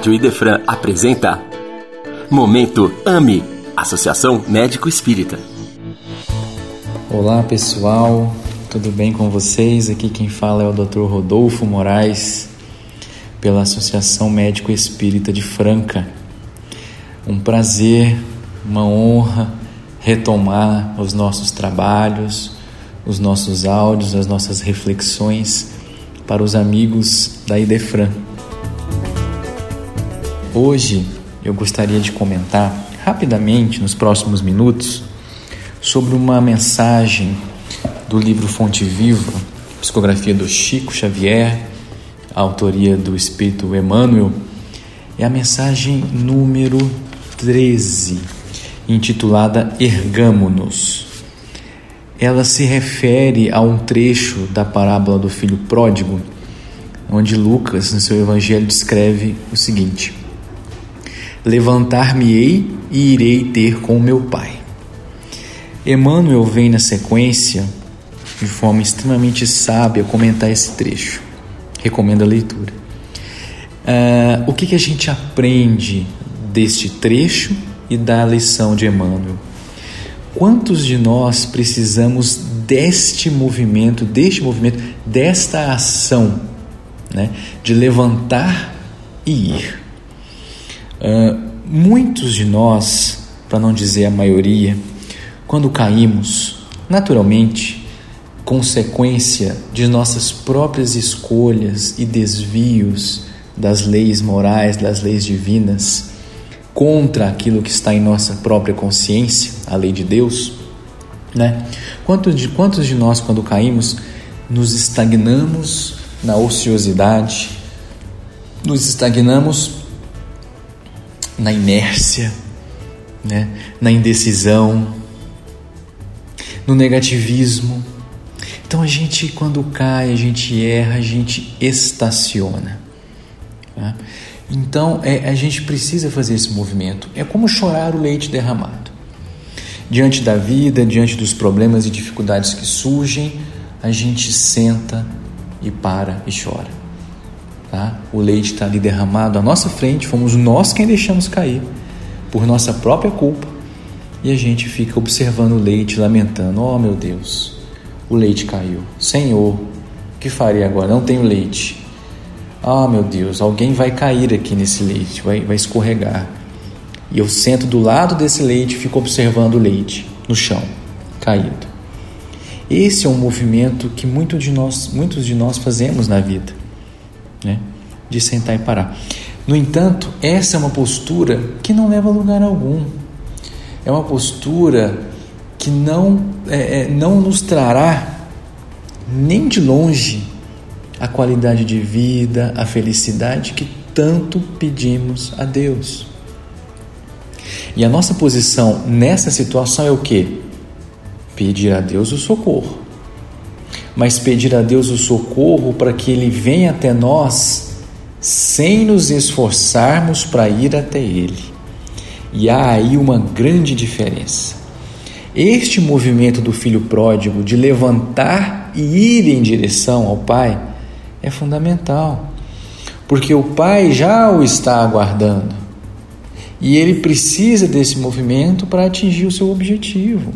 Rádio Idefran apresenta Momento AME Associação Médico Espírita. Olá pessoal, tudo bem com vocês? Aqui quem fala é o Dr. Rodolfo Moraes, pela Associação Médico Espírita de Franca. Um prazer, uma honra retomar os nossos trabalhos, os nossos áudios, as nossas reflexões para os amigos da Idefran. Hoje eu gostaria de comentar rapidamente, nos próximos minutos, sobre uma mensagem do livro Fonte Viva, psicografia do Chico Xavier, autoria do Espírito Emmanuel, é a mensagem número 13, intitulada Ergamo-nos. Ela se refere a um trecho da parábola do filho pródigo, onde Lucas, no seu evangelho, descreve o seguinte: Levantar-me-ei e irei ter com meu pai. Emmanuel vem na sequência, de forma extremamente sábia, comentar esse trecho. Recomendo a leitura. Uh, o que, que a gente aprende deste trecho e da lição de Emmanuel? Quantos de nós precisamos deste movimento, deste movimento, desta ação, né, de levantar e ir? Uh, muitos de nós, para não dizer a maioria, quando caímos, naturalmente, consequência de nossas próprias escolhas e desvios das leis morais, das leis divinas, contra aquilo que está em nossa própria consciência, a lei de Deus, né? Quantos de, quantos de nós, quando caímos, nos estagnamos na ociosidade, nos estagnamos na inércia, né? na indecisão, no negativismo. Então a gente, quando cai, a gente erra, a gente estaciona. Tá? Então é, a gente precisa fazer esse movimento. É como chorar o leite derramado. Diante da vida, diante dos problemas e dificuldades que surgem, a gente senta e para e chora. Tá? O leite está ali derramado à nossa frente, fomos nós quem deixamos cair, por nossa própria culpa, e a gente fica observando o leite, lamentando: Oh meu Deus, o leite caiu. Senhor, o que farei agora? Não tenho leite. Ah meu Deus, alguém vai cair aqui nesse leite, vai, vai escorregar. E eu sento do lado desse leite e fico observando o leite no chão, caído. Esse é um movimento que muito de nós, muitos de nós fazemos na vida né? de sentar e parar. No entanto, essa é uma postura que não leva a lugar algum. É uma postura que não, é, é, não nos trará nem de longe a qualidade de vida, a felicidade que tanto pedimos a Deus. E a nossa posição nessa situação é o que? Pedir a Deus o socorro mas pedir a Deus o socorro para que Ele venha até nós sem nos esforçarmos para ir até Ele. E há aí uma grande diferença. Este movimento do filho pródigo de levantar e ir em direção ao Pai é fundamental, porque o Pai já o está aguardando e ele precisa desse movimento para atingir o seu objetivo.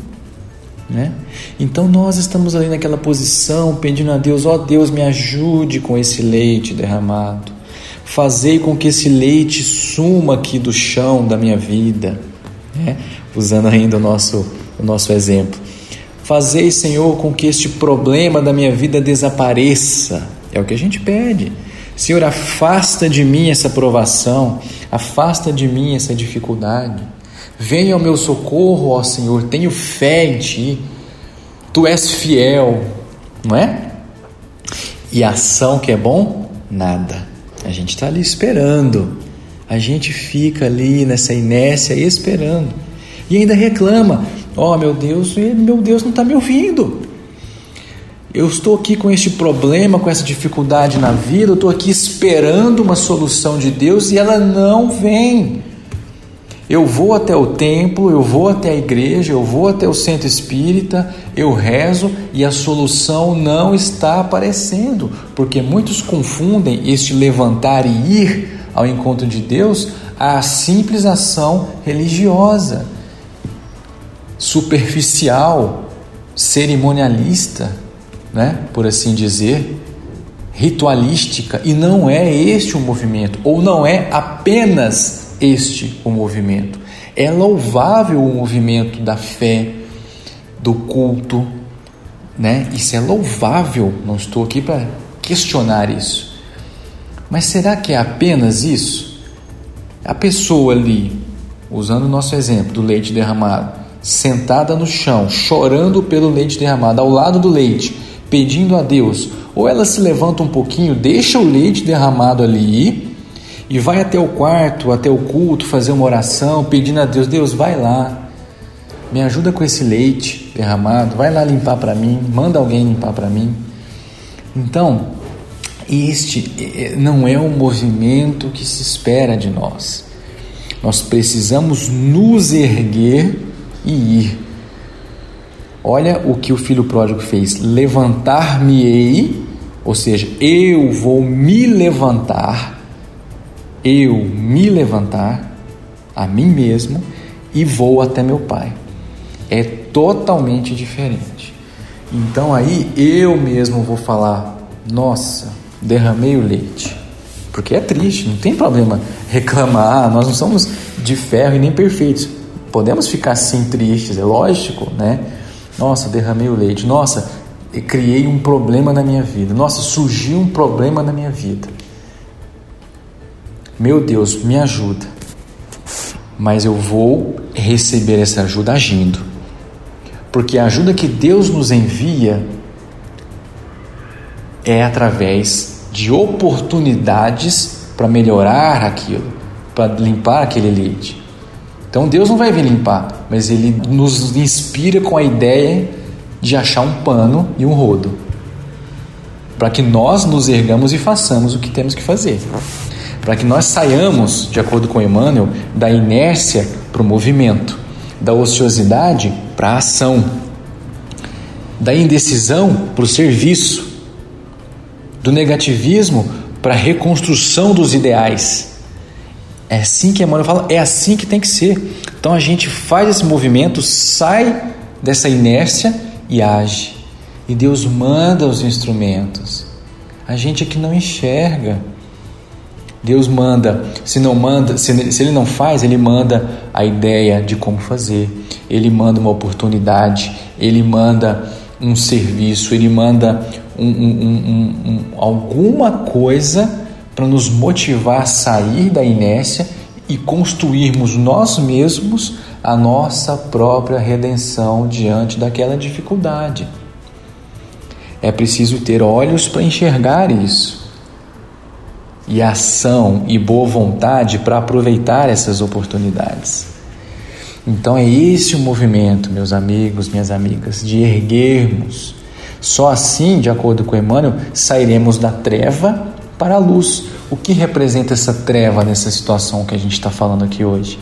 Né? Então nós estamos ali naquela posição pedindo a Deus, ó oh, Deus, me ajude com esse leite derramado. Fazei com que esse leite suma aqui do chão da minha vida, né? usando ainda o nosso, o nosso exemplo. Fazei, Senhor, com que este problema da minha vida desapareça. É o que a gente pede. Senhor, afasta de mim essa provação, afasta de mim essa dificuldade. Venha ao meu socorro, ó Senhor, tenho fé em Ti, Tu és fiel, não é? E ação que é bom? Nada. A gente está ali esperando, a gente fica ali nessa inércia esperando, e ainda reclama: Ó oh, meu Deus, meu Deus não está me ouvindo. Eu estou aqui com este problema, com essa dificuldade na vida, eu estou aqui esperando uma solução de Deus e ela não vem. Eu vou até o templo, eu vou até a igreja, eu vou até o centro espírita, eu rezo e a solução não está aparecendo, porque muitos confundem este levantar e ir ao encontro de Deus à simples ação religiosa, superficial, cerimonialista, né? por assim dizer, ritualística, e não é este o movimento, ou não é apenas este o movimento. É louvável o movimento da fé, do culto, né? Isso é louvável, não estou aqui para questionar isso. Mas será que é apenas isso? A pessoa ali, usando o nosso exemplo do leite derramado, sentada no chão, chorando pelo leite derramado, ao lado do leite, pedindo a Deus, ou ela se levanta um pouquinho, deixa o leite derramado ali e vai até o quarto, até o culto, fazer uma oração, pedindo a Deus: Deus, vai lá, me ajuda com esse leite derramado, vai lá limpar para mim, manda alguém limpar para mim. Então, este eh, não é o movimento que se espera de nós. Nós precisamos nos erguer e ir. Olha o que o filho pródigo fez: levantar-me-ei, ou seja, eu vou me levantar, eu me levantar a mim mesmo e vou até meu pai é totalmente diferente. Então aí eu mesmo vou falar: nossa, derramei o leite. Porque é triste, não tem problema reclamar, nós não somos de ferro e nem perfeitos. Podemos ficar assim tristes, é lógico, né? Nossa, derramei o leite. Nossa, criei um problema na minha vida. Nossa, surgiu um problema na minha vida. Meu Deus, me ajuda. Mas eu vou receber essa ajuda agindo porque a ajuda que Deus nos envia é através de oportunidades para melhorar aquilo, para limpar aquele leite. Então Deus não vai vir limpar, mas Ele nos inspira com a ideia de achar um pano e um rodo, para que nós nos ergamos e façamos o que temos que fazer, para que nós saiamos, de acordo com Emmanuel, da inércia para o movimento da ociosidade para a ação, da indecisão para o serviço, do negativismo para a reconstrução dos ideais. É assim que Emmanuel fala, é assim que tem que ser. Então a gente faz esse movimento, sai dessa inércia e age. E Deus manda os instrumentos. A gente é que não enxerga. Deus manda, se não manda, se, se ele não faz, ele manda a ideia de como fazer. Ele manda uma oportunidade, ele manda um serviço, ele manda um, um, um, alguma coisa para nos motivar a sair da inércia e construirmos nós mesmos a nossa própria redenção diante daquela dificuldade. É preciso ter olhos para enxergar isso e ação e boa vontade para aproveitar essas oportunidades. Então é esse o movimento, meus amigos, minhas amigas, de erguermos. Só assim, de acordo com Emmanuel, sairemos da treva para a luz. O que representa essa treva nessa situação que a gente está falando aqui hoje?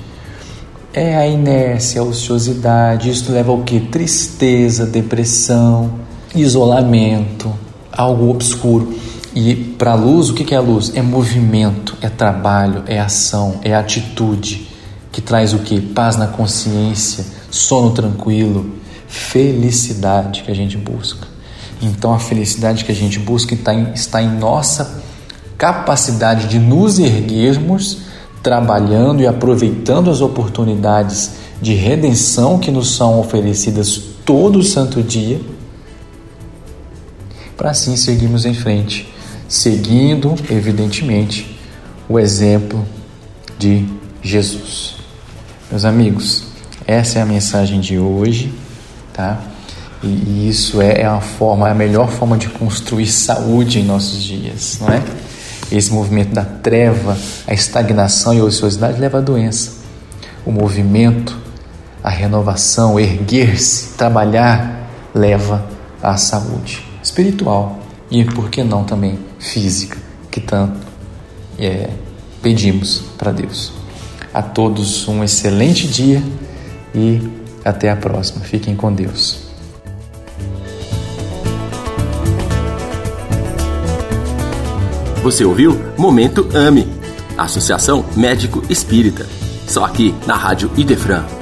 É a inércia, a ociosidade. Isso leva ao que? Tristeza, depressão, isolamento, algo obscuro. E para a luz, o que é a luz? É movimento, é trabalho, é ação, é atitude que traz o que? Paz na consciência, sono tranquilo, felicidade que a gente busca. Então a felicidade que a gente busca está em, está em nossa capacidade de nos erguermos, trabalhando e aproveitando as oportunidades de redenção que nos são oferecidas todo santo dia, para assim seguirmos em frente seguindo, evidentemente, o exemplo de Jesus. Meus amigos, essa é a mensagem de hoje, tá? E isso é, é a forma, é a melhor forma de construir saúde em nossos dias, não é? Esse movimento da treva, a estagnação e a ociosidade leva à doença. O movimento, a renovação, erguer-se, trabalhar, leva à saúde espiritual e, por que não, também física, que tanto é, pedimos para Deus. A todos um excelente dia e até a próxima. Fiquem com Deus. Você ouviu Momento Ame Associação Médico Espírita. Só aqui na Rádio Idefran